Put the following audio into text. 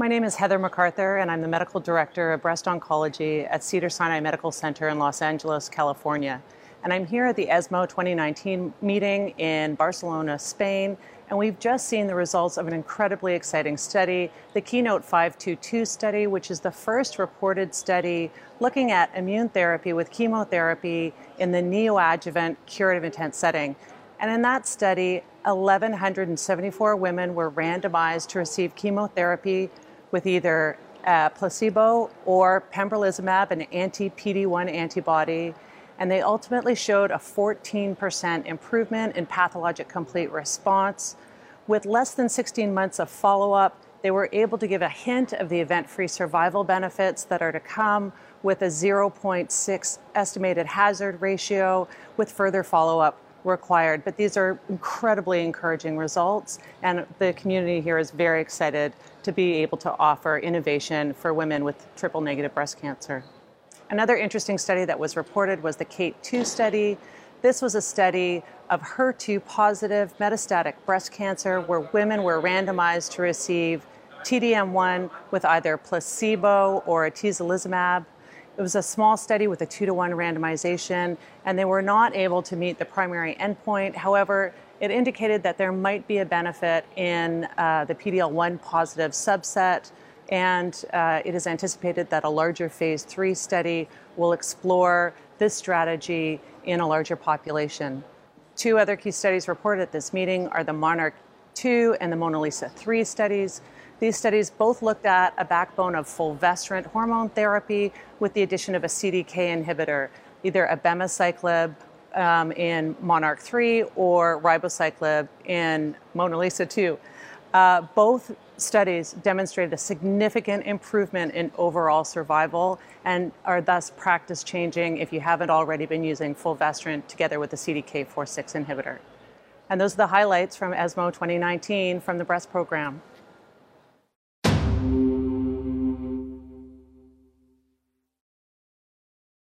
My name is Heather McArthur, and I'm the Medical Director of Breast Oncology at Cedar Sinai Medical Center in Los Angeles, California. And I'm here at the ESMO 2019 meeting in Barcelona, Spain, and we've just seen the results of an incredibly exciting study, the Keynote 522 study, which is the first reported study looking at immune therapy with chemotherapy in the neoadjuvant curative intent setting. And in that study, 1,174 women were randomized to receive chemotherapy with either uh, placebo or pembrolizumab, an anti PD 1 antibody. And they ultimately showed a 14% improvement in pathologic complete response. With less than 16 months of follow up, they were able to give a hint of the event free survival benefits that are to come with a 0.6 estimated hazard ratio with further follow up required. But these are incredibly encouraging results, and the community here is very excited to be able to offer innovation for women with triple negative breast cancer. Another interesting study that was reported was the KATE 2 study. This was a study of HER2 positive metastatic breast cancer where women were randomized to receive TDM1 with either placebo or atezolizumab it was a small study with a two to one randomization, and they were not able to meet the primary endpoint. However, it indicated that there might be a benefit in uh, the PDL1 positive subset, and uh, it is anticipated that a larger phase three study will explore this strategy in a larger population. Two other key studies reported at this meeting are the Monarch 2 and the MONALEESA 3 studies. These studies both looked at a backbone of fulvestrant hormone therapy with the addition of a CDK inhibitor, either abemaciclib um, in Monarch 3 or ribociclib in MONALEESA 2. Uh, both studies demonstrated a significant improvement in overall survival and are thus practice changing if you haven't already been using fulvestrant together with the CDK4/6 inhibitor. And those are the highlights from ESMO 2019 from the breast program.